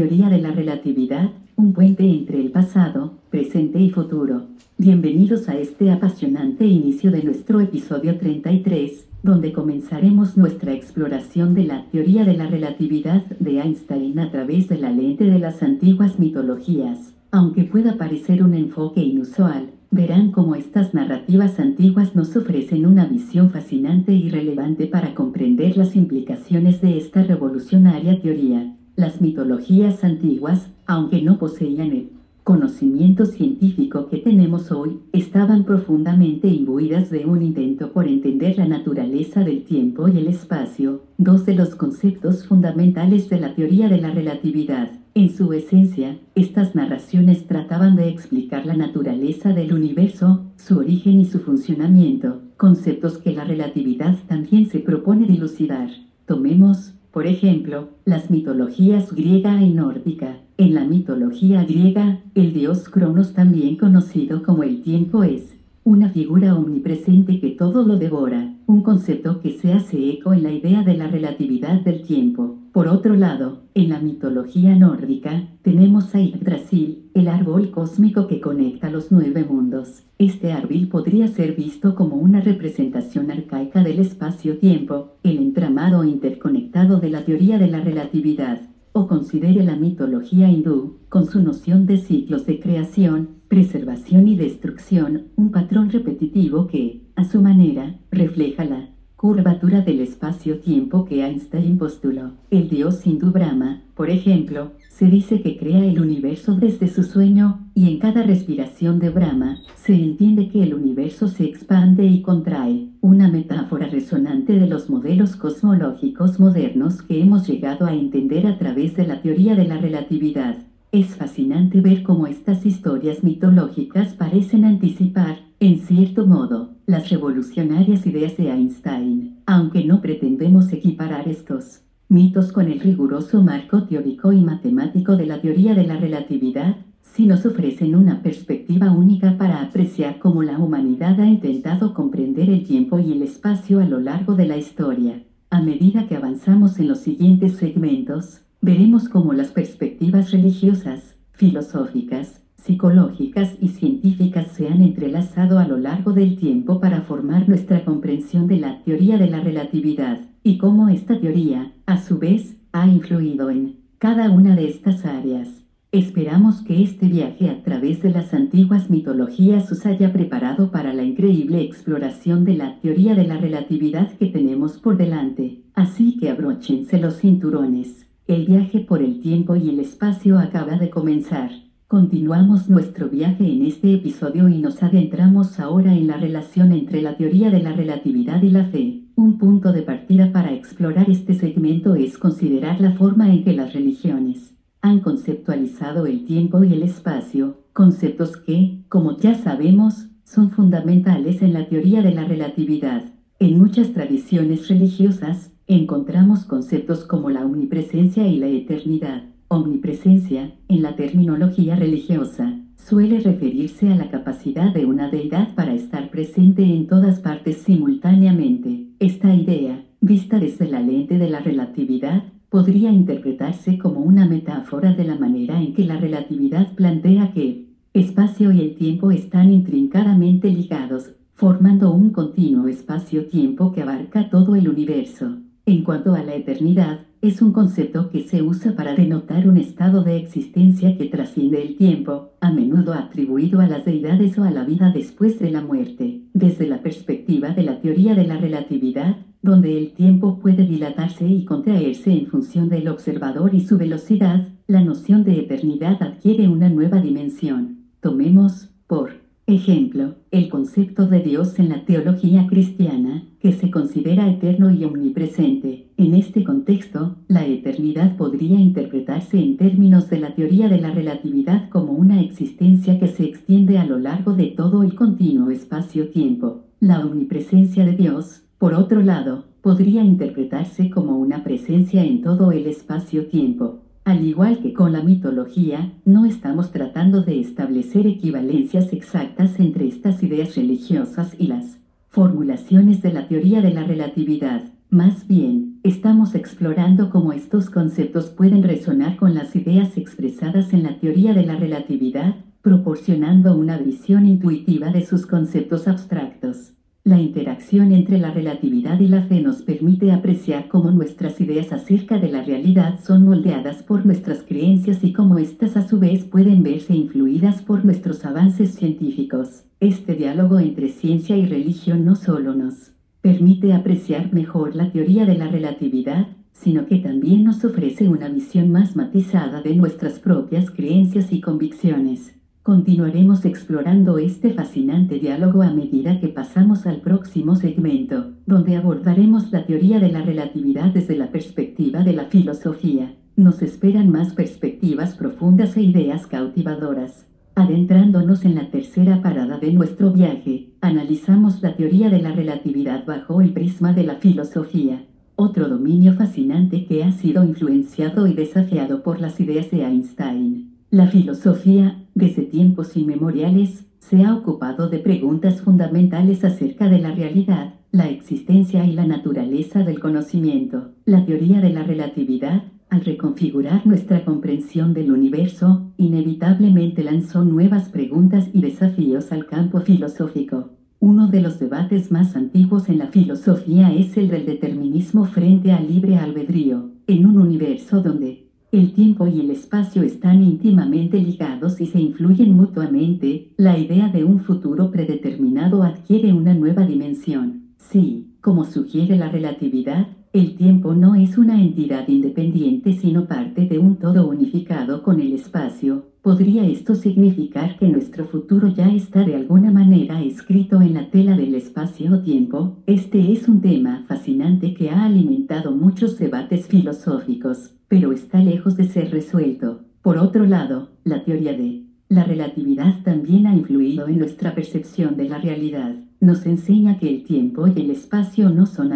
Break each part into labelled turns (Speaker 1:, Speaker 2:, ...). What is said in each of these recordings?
Speaker 1: Teoría de la relatividad, un puente entre el pasado, presente y futuro. Bienvenidos a este apasionante inicio de nuestro episodio 33, donde comenzaremos nuestra exploración de la teoría de la relatividad de Einstein a través de la lente de las antiguas mitologías. Aunque pueda parecer un enfoque inusual, verán cómo estas narrativas antiguas nos ofrecen una visión fascinante y relevante para comprender las implicaciones de esta revolucionaria teoría. Las mitologías antiguas, aunque no poseían el conocimiento científico que tenemos hoy, estaban profundamente imbuidas de un intento por entender la naturaleza del tiempo y el espacio, dos de los conceptos fundamentales de la teoría de la relatividad. En su esencia, estas narraciones trataban de explicar la naturaleza del universo, su origen y su funcionamiento, conceptos que la relatividad también se propone dilucidar. Tomemos, por ejemplo, las mitologías griega y nórdica. En la mitología griega, el dios Cronos, también conocido como el tiempo, es una figura omnipresente que todo lo devora, un concepto que se hace eco en la idea de la relatividad del tiempo. Por otro lado, en la mitología nórdica, tenemos a Yggdrasil, el árbol cósmico que conecta los nueve mundos. Este árbol podría ser visto como una representación arcaica del espacio-tiempo, el entramado interconectado de la teoría de la relatividad o considere la mitología hindú, con su noción de ciclos de creación, preservación y destrucción, un patrón repetitivo que, a su manera, refleja la curvatura del espacio-tiempo que Einstein postuló. El dios hindú Brahma, por ejemplo, se dice que crea el universo desde su sueño, y en cada respiración de Brahma, se entiende que el universo se expande y contrae, una metáfora resonante de los modelos cosmológicos modernos que hemos llegado a entender a través de la teoría de la relatividad. Es fascinante ver cómo estas historias mitológicas parecen anticipar, en cierto modo, las revolucionarias ideas de Einstein, aunque no pretendemos equiparar estos mitos con el riguroso marco teórico y matemático de la teoría de la relatividad, si nos ofrecen una perspectiva única para apreciar cómo la humanidad ha intentado comprender el tiempo y el espacio a lo largo de la historia. A medida que avanzamos en los siguientes segmentos, veremos cómo las perspectivas religiosas, filosóficas, psicológicas y científicas se han entrelazado a lo largo del tiempo para formar nuestra comprensión de la teoría de la relatividad, y cómo esta teoría, a su vez, ha influido en cada una de estas áreas. Esperamos que este viaje a través de las antiguas mitologías os haya preparado para la increíble exploración de la teoría de la relatividad que tenemos por delante, así que abróchense los cinturones. El viaje por el tiempo y el espacio acaba de comenzar. Continuamos nuestro viaje en este episodio y nos adentramos ahora en la relación entre la teoría de la relatividad y la fe. Un punto de partida para explorar este segmento es considerar la forma en que las religiones han conceptualizado el tiempo y el espacio, conceptos que, como ya sabemos, son fundamentales en la teoría de la relatividad. En muchas tradiciones religiosas, encontramos conceptos como la omnipresencia y la eternidad. Omnipresencia, en la terminología religiosa, suele referirse a la capacidad de una deidad para estar presente en todas partes simultáneamente. Esta idea, vista desde la lente de la relatividad, podría interpretarse como una metáfora de la manera en que la relatividad plantea que espacio y el tiempo están intrincadamente ligados, formando un continuo espacio-tiempo que abarca todo el universo. En cuanto a la eternidad, es un concepto que se usa para denotar un estado de existencia que trasciende el tiempo, a menudo atribuido a las deidades o a la vida después de la muerte. Desde la perspectiva de la teoría de la relatividad, donde el tiempo puede dilatarse y contraerse en función del observador y su velocidad, la noción de eternidad adquiere una nueva dimensión. Tomemos, por Ejemplo, el concepto de Dios en la teología cristiana, que se considera eterno y omnipresente. En este contexto, la eternidad podría interpretarse en términos de la teoría de la relatividad como una existencia que se extiende a lo largo de todo el continuo espacio-tiempo. La omnipresencia de Dios, por otro lado, podría interpretarse como una presencia en todo el espacio-tiempo. Al igual que con la mitología, no estamos tratando de establecer equivalencias exactas entre estas ideas religiosas y las formulaciones de la teoría de la relatividad. Más bien, estamos explorando cómo estos conceptos pueden resonar con las ideas expresadas en la teoría de la relatividad, proporcionando una visión intuitiva de sus conceptos abstractos. La interacción entre la relatividad y la fe nos permite apreciar cómo nuestras ideas acerca de la realidad son moldeadas por nuestras creencias y cómo éstas a su vez pueden verse influidas por nuestros avances científicos. Este diálogo entre ciencia y religión no solo nos permite apreciar mejor la teoría de la relatividad, sino que también nos ofrece una visión más matizada de nuestras propias creencias y convicciones. Continuaremos explorando este fascinante diálogo a medida que pasamos al próximo segmento, donde abordaremos la teoría de la relatividad desde la perspectiva de la filosofía. Nos esperan más perspectivas profundas e ideas cautivadoras. Adentrándonos en la tercera parada de nuestro viaje, analizamos la teoría de la relatividad bajo el prisma de la filosofía, otro dominio fascinante que ha sido influenciado y desafiado por las ideas de Einstein. La filosofía, desde tiempos inmemoriales, se ha ocupado de preguntas fundamentales acerca de la realidad, la existencia y la naturaleza del conocimiento. La teoría de la relatividad, al reconfigurar nuestra comprensión del universo, inevitablemente lanzó nuevas preguntas y desafíos al campo filosófico. Uno de los debates más antiguos en la filosofía es el del determinismo frente al libre albedrío, en un universo donde el tiempo y el espacio están íntimamente ligados y se influyen mutuamente, la idea de un futuro predeterminado adquiere una nueva dimensión. Sí, como sugiere la relatividad, el tiempo no es una entidad independiente sino parte de un todo unificado con el espacio. ¿Podría esto significar que nuestro futuro ya está de alguna manera escrito en la tela del espacio-tiempo? Este es un tema fascinante que ha alimentado muchos debates filosóficos, pero está lejos de ser resuelto. Por otro lado, la teoría de la relatividad también ha influido en nuestra percepción de la realidad. Nos enseña que el tiempo y el espacio no son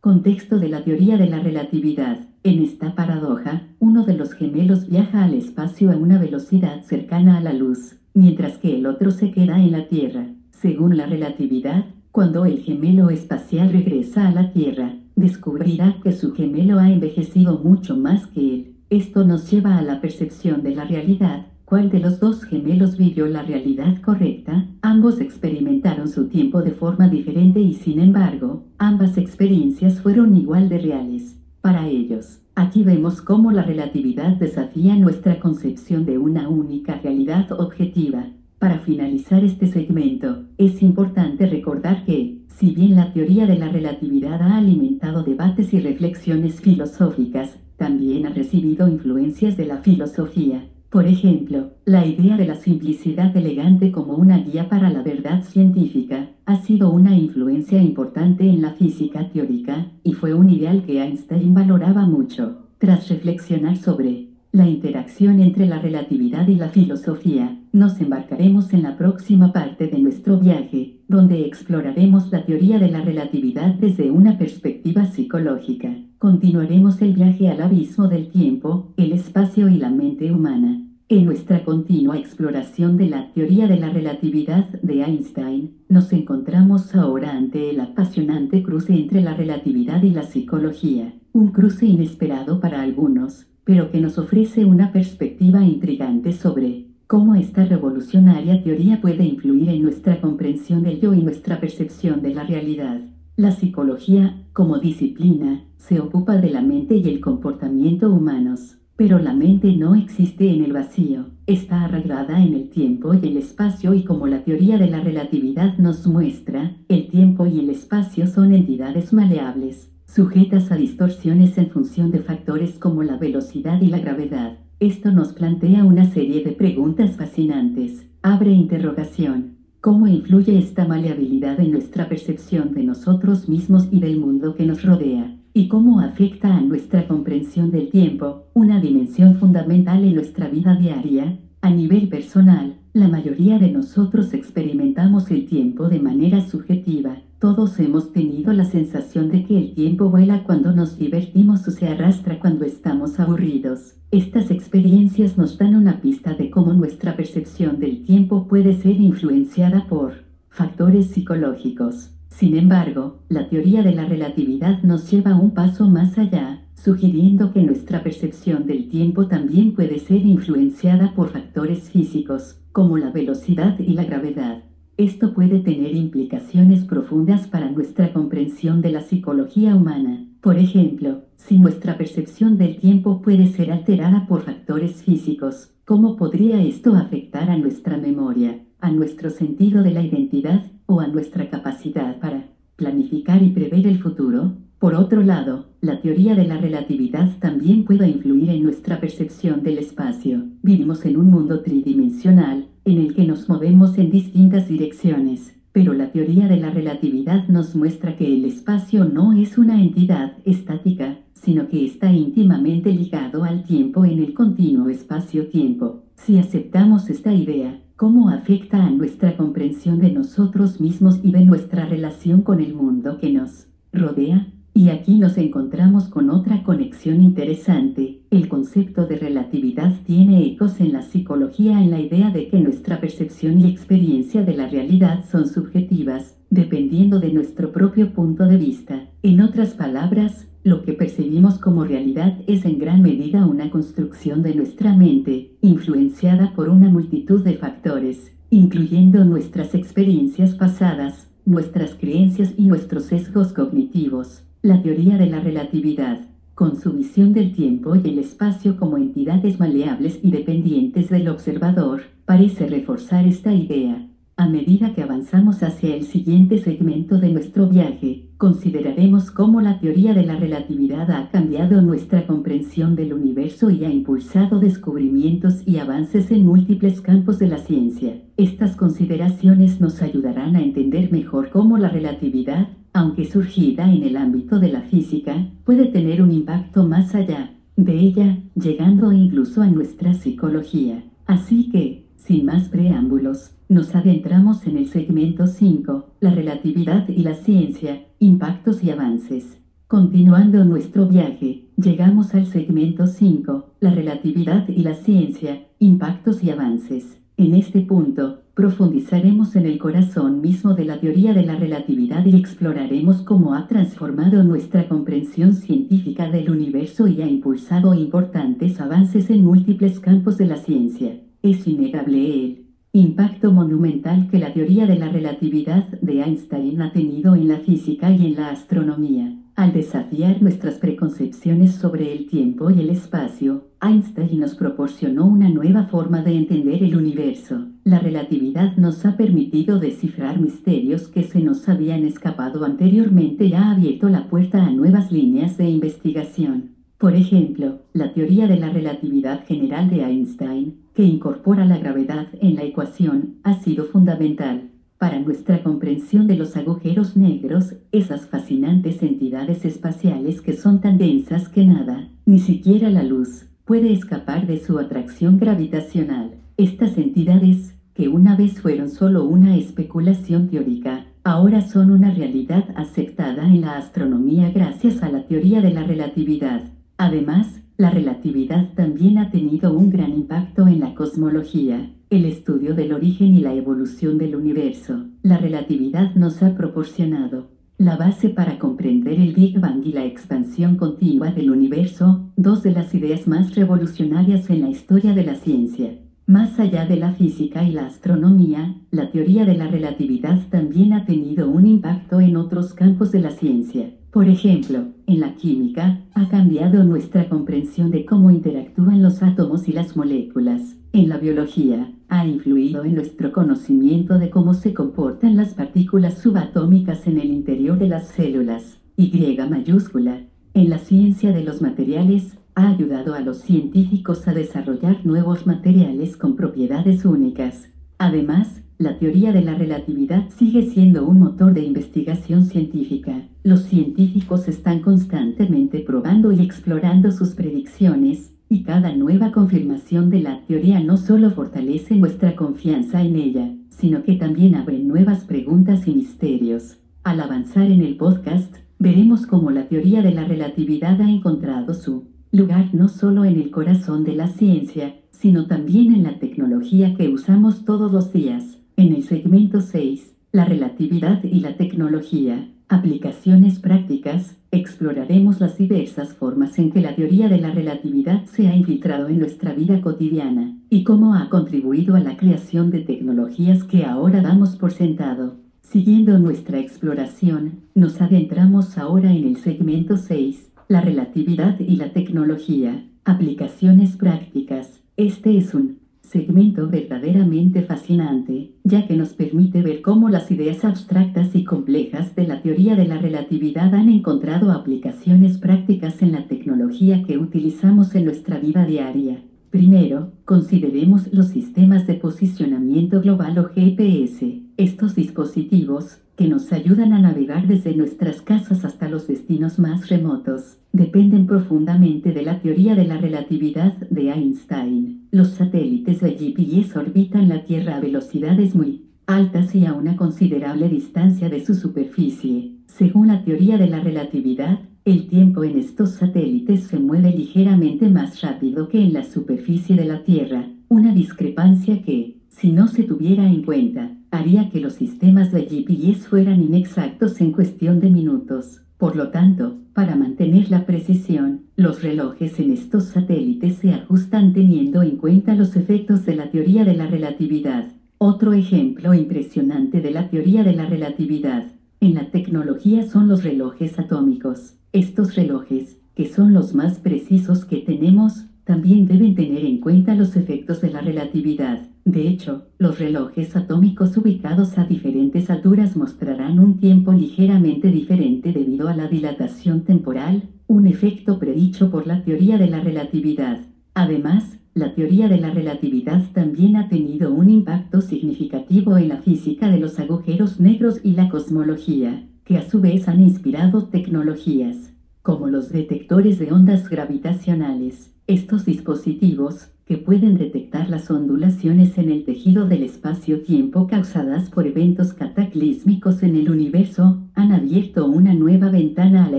Speaker 1: Contexto de la teoría de la relatividad. En esta paradoja, uno de los gemelos viaja al espacio a una velocidad cercana a la luz, mientras que el otro se queda en la Tierra. Según la relatividad, cuando el gemelo espacial regresa a la Tierra, descubrirá que su gemelo ha envejecido mucho más que él. Esto nos lleva a la percepción de la realidad, ¿Cuál de los dos gemelos vivió la realidad correcta? Ambos experimentaron su tiempo de forma diferente y sin embargo, ambas experiencias fueron igual de reales para ellos. Aquí vemos cómo la relatividad desafía nuestra concepción de una única realidad objetiva. Para finalizar este segmento, es importante recordar que, si bien la teoría de la relatividad ha alimentado debates y reflexiones filosóficas, también ha recibido influencias de la filosofía, por ejemplo, la idea de la simplicidad elegante como una guía para la verdad científica ha sido una influencia importante en la física teórica, y fue un ideal que Einstein valoraba mucho. Tras reflexionar sobre la interacción entre la relatividad y la filosofía, nos embarcaremos en la próxima parte de nuestro viaje, donde exploraremos la teoría de la relatividad desde una perspectiva psicológica. Continuaremos el viaje al abismo del tiempo, el espacio y la mente humana. En nuestra continua exploración de la teoría de la relatividad de Einstein, nos encontramos ahora ante el apasionante cruce entre la relatividad y la psicología, un cruce inesperado para algunos, pero que nos ofrece una perspectiva intrigante sobre cómo esta revolucionaria teoría puede influir en nuestra comprensión del yo y nuestra percepción de la realidad. La psicología, como disciplina, se ocupa de la mente y el comportamiento humanos pero la mente no existe en el vacío, está arraigada en el tiempo y el espacio y como la teoría de la relatividad nos muestra, el tiempo y el espacio son entidades maleables, sujetas a distorsiones en función de factores como la velocidad y la gravedad. Esto nos plantea una serie de preguntas fascinantes. Abre interrogación. ¿Cómo influye esta maleabilidad en nuestra percepción de nosotros mismos y del mundo que nos rodea? y cómo afecta a nuestra comprensión del tiempo, una dimensión fundamental en nuestra vida diaria. A nivel personal, la mayoría de nosotros experimentamos el tiempo de manera subjetiva. Todos hemos tenido la sensación de que el tiempo vuela cuando nos divertimos o se arrastra cuando estamos aburridos. Estas experiencias nos dan una pista de cómo nuestra percepción del tiempo puede ser influenciada por factores psicológicos. Sin embargo, la teoría de la relatividad nos lleva un paso más allá, sugiriendo que nuestra percepción del tiempo también puede ser influenciada por factores físicos, como la velocidad y la gravedad. Esto puede tener implicaciones profundas para nuestra comprensión de la psicología humana. Por ejemplo, si nuestra percepción del tiempo puede ser alterada por factores físicos, ¿cómo podría esto afectar a nuestra memoria, a nuestro sentido de la identidad o a nuestra capacidad para planificar y prever el futuro? Por otro lado, la teoría de la relatividad también puede influir en nuestra percepción del espacio. Vivimos en un mundo tridimensional, en el que nos movemos en distintas direcciones, pero la teoría de la relatividad nos muestra que el espacio no es una entidad estática, sino que está íntimamente ligado al tiempo en el continuo espacio-tiempo. Si aceptamos esta idea, ¿cómo afecta a nuestra comprensión de nosotros mismos y de nuestra relación con el mundo que nos rodea? Y aquí nos encontramos con otra conexión interesante. El concepto de relatividad tiene ecos en la psicología en la idea de que nuestra percepción y experiencia de la realidad son subjetivas, dependiendo de nuestro propio punto de vista. En otras palabras, lo que percibimos como realidad es en gran medida una construcción de nuestra mente, influenciada por una multitud de factores, incluyendo nuestras experiencias pasadas, nuestras creencias y nuestros sesgos cognitivos. La teoría de la relatividad, con su visión del tiempo y el espacio como entidades maleables y dependientes del observador, parece reforzar esta idea. A medida que avanzamos hacia el siguiente segmento de nuestro viaje, consideraremos cómo la teoría de la relatividad ha cambiado nuestra comprensión del universo y ha impulsado descubrimientos y avances en múltiples campos de la ciencia. Estas consideraciones nos ayudarán a entender mejor cómo la relatividad, aunque surgida en el ámbito de la física, puede tener un impacto más allá de ella, llegando incluso a nuestra psicología. Así que, sin más preámbulos, nos adentramos en el segmento 5, la relatividad y la ciencia, impactos y avances. Continuando nuestro viaje, llegamos al segmento 5, la relatividad y la ciencia, impactos y avances. En este punto, profundizaremos en el corazón mismo de la teoría de la relatividad y exploraremos cómo ha transformado nuestra comprensión científica del universo y ha impulsado importantes avances en múltiples campos de la ciencia. Es innegable el impacto monumental que la teoría de la relatividad de Einstein ha tenido en la física y en la astronomía. Al desafiar nuestras preconcepciones sobre el tiempo y el espacio, Einstein nos proporcionó una nueva forma de entender el universo. La relatividad nos ha permitido descifrar misterios que se nos habían escapado anteriormente y ha abierto la puerta a nuevas líneas de investigación. Por ejemplo, la teoría de la relatividad general de Einstein, que incorpora la gravedad en la ecuación, ha sido fundamental para nuestra comprensión de los agujeros negros, esas fascinantes entidades espaciales que son tan densas que nada, ni siquiera la luz, puede escapar de su atracción gravitacional. Estas entidades, que una vez fueron solo una especulación teórica, ahora son una realidad aceptada en la astronomía gracias a la teoría de la relatividad. Además, la relatividad también ha tenido un gran impacto en la cosmología, el estudio del origen y la evolución del universo. La relatividad nos ha proporcionado la base para comprender el Big Bang y la expansión continua del universo, dos de las ideas más revolucionarias en la historia de la ciencia. Más allá de la física y la astronomía, la teoría de la relatividad también ha tenido un impacto en otros campos de la ciencia. Por ejemplo, en la química, ha cambiado nuestra comprensión de cómo interactúan los átomos y las moléculas. En la biología, ha influido en nuestro conocimiento de cómo se comportan las partículas subatómicas en el interior de las células. Y mayúscula. En la ciencia de los materiales, ha ayudado a los científicos a desarrollar nuevos materiales con propiedades únicas. Además, la teoría de la relatividad sigue siendo un motor de investigación científica. Los científicos están constantemente probando y explorando sus predicciones, y cada nueva confirmación de la teoría no solo fortalece nuestra confianza en ella, sino que también abre nuevas preguntas y misterios. Al avanzar en el podcast, veremos cómo la teoría de la relatividad ha encontrado su lugar no solo en el corazón de la ciencia, sino también en la tecnología que usamos todos los días. En el segmento 6, la relatividad y la tecnología, aplicaciones prácticas, exploraremos las diversas formas en que la teoría de la relatividad se ha infiltrado en nuestra vida cotidiana, y cómo ha contribuido a la creación de tecnologías que ahora damos por sentado. Siguiendo nuestra exploración, nos adentramos ahora en el segmento 6, la relatividad y la tecnología, aplicaciones prácticas. Este es un segmento verdaderamente fascinante, ya que nos permite ver cómo las ideas abstractas y complejas de la teoría de la relatividad han encontrado aplicaciones prácticas en la tecnología que utilizamos en nuestra vida diaria. Primero, consideremos los sistemas de posicionamiento global o GPS. Estos dispositivos, que nos ayudan a navegar desde nuestras casas hasta los destinos más remotos, dependen profundamente de la teoría de la relatividad de Einstein. Los satélites de GPS orbitan la Tierra a velocidades muy altas y a una considerable distancia de su superficie. Según la teoría de la relatividad, el tiempo en estos satélites se mueve ligeramente más rápido que en la superficie de la Tierra, una discrepancia que, si no se tuviera en cuenta, haría que los sistemas de GPS fueran inexactos en cuestión de minutos. Por lo tanto, para mantener la precisión, los relojes en estos satélites se ajustan teniendo en cuenta los efectos de la teoría de la relatividad. Otro ejemplo impresionante de la teoría de la relatividad en la tecnología son los relojes atómicos. Estos relojes, que son los más precisos que tenemos, también deben tener en cuenta los efectos de la relatividad. De hecho, los relojes atómicos ubicados a diferentes alturas mostrarán un tiempo ligeramente diferente debido a la dilatación temporal, un efecto predicho por la teoría de la relatividad. Además, la teoría de la relatividad también ha tenido un impacto significativo en la física de los agujeros negros y la cosmología, que a su vez han inspirado tecnologías, como los detectores de ondas gravitacionales. Estos dispositivos, que pueden detectar las ondulaciones en el tejido del espacio-tiempo causadas por eventos cataclísmicos en el universo, han abierto una nueva ventana a la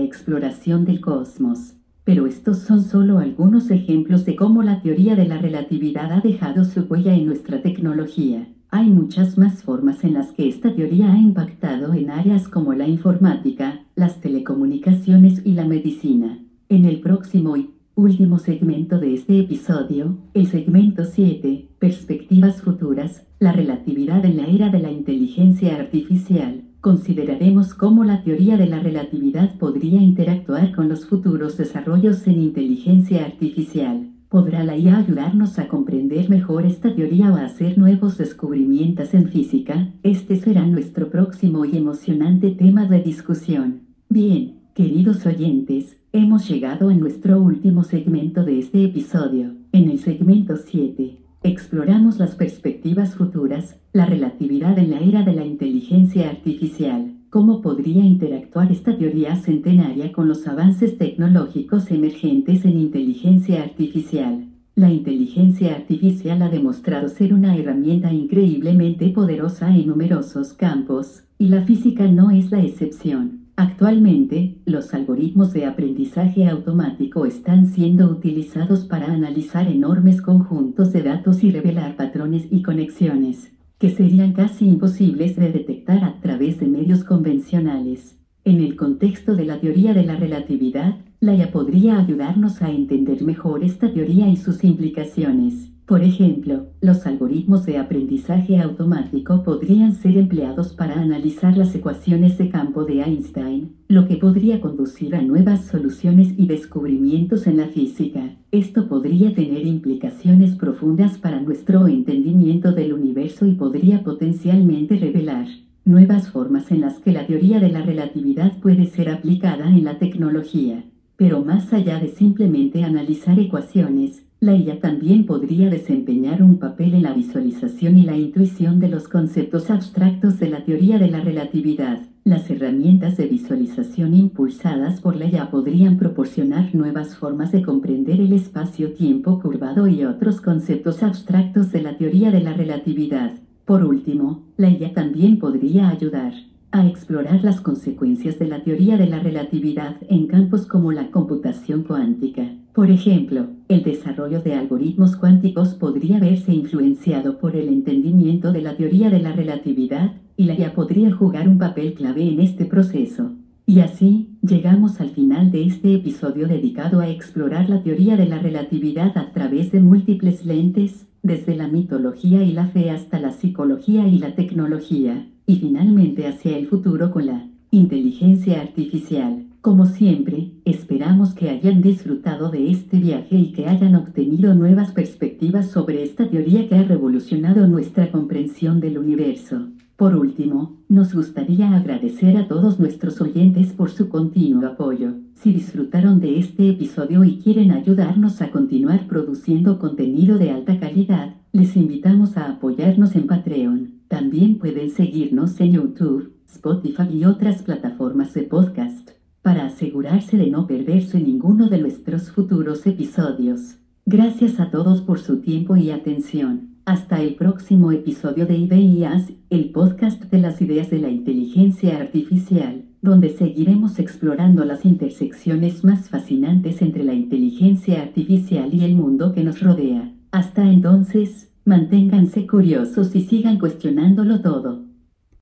Speaker 1: exploración del cosmos. Pero estos son solo algunos ejemplos de cómo la teoría de la relatividad ha dejado su huella en nuestra tecnología. Hay muchas más formas en las que esta teoría ha impactado en áreas como la informática, las telecomunicaciones y la medicina. En el próximo Último segmento de este episodio, el segmento 7, Perspectivas futuras, la relatividad en la era de la inteligencia artificial. Consideraremos cómo la teoría de la relatividad podría interactuar con los futuros desarrollos en inteligencia artificial. ¿Podrá la IA ayudarnos a comprender mejor esta teoría o a hacer nuevos descubrimientos en física? Este será nuestro próximo y emocionante tema de discusión. Bien, queridos oyentes, Hemos llegado a nuestro último segmento de este episodio. En el segmento 7, exploramos las perspectivas futuras, la relatividad en la era de la inteligencia artificial, cómo podría interactuar esta teoría centenaria con los avances tecnológicos emergentes en inteligencia artificial. La inteligencia artificial ha demostrado ser una herramienta increíblemente poderosa en numerosos campos, y la física no es la excepción. Actualmente, los algoritmos de aprendizaje automático están siendo utilizados para analizar enormes conjuntos de datos y revelar patrones y conexiones, que serían casi imposibles de detectar a través de medios convencionales. En el contexto de la teoría de la relatividad, la IA podría ayudarnos a entender mejor esta teoría y sus implicaciones. Por ejemplo, los algoritmos de aprendizaje automático podrían ser empleados para analizar las ecuaciones de campo de Einstein, lo que podría conducir a nuevas soluciones y descubrimientos en la física. Esto podría tener implicaciones profundas para nuestro entendimiento del universo y podría potencialmente revelar nuevas formas en las que la teoría de la relatividad puede ser aplicada en la tecnología. Pero más allá de simplemente analizar ecuaciones, la IA también podría desempeñar un papel en la visualización y la intuición de los conceptos abstractos de la teoría de la relatividad. Las herramientas de visualización impulsadas por la IA podrían proporcionar nuevas formas de comprender el espacio-tiempo curvado y otros conceptos abstractos de la teoría de la relatividad. Por último, la IA también podría ayudar a explorar las consecuencias de la teoría de la relatividad en campos como la computación cuántica. Por ejemplo, el desarrollo de algoritmos cuánticos podría verse influenciado por el entendimiento de la teoría de la relatividad, y la IA podría jugar un papel clave en este proceso. Y así, llegamos al final de este episodio dedicado a explorar la teoría de la relatividad a través de múltiples lentes, desde la mitología y la fe hasta la psicología y la tecnología, y finalmente hacia el futuro con la inteligencia artificial. Como siempre, esperamos que hayan disfrutado de este viaje y que hayan obtenido nuevas perspectivas sobre esta teoría que ha revolucionado nuestra comprensión del universo. Por último, nos gustaría agradecer a todos nuestros oyentes por su continuo apoyo. Si disfrutaron de este episodio y quieren ayudarnos a continuar produciendo contenido de alta calidad, les invitamos a apoyarnos en Patreon. También pueden seguirnos en YouTube, Spotify y otras plataformas de podcast para asegurarse de no perderse ninguno de nuestros futuros episodios. Gracias a todos por su tiempo y atención. Hasta el próximo episodio de Ideas, el podcast de las ideas de la inteligencia artificial, donde seguiremos explorando las intersecciones más fascinantes entre la inteligencia artificial y el mundo que nos rodea. Hasta entonces, manténganse curiosos y sigan cuestionándolo todo.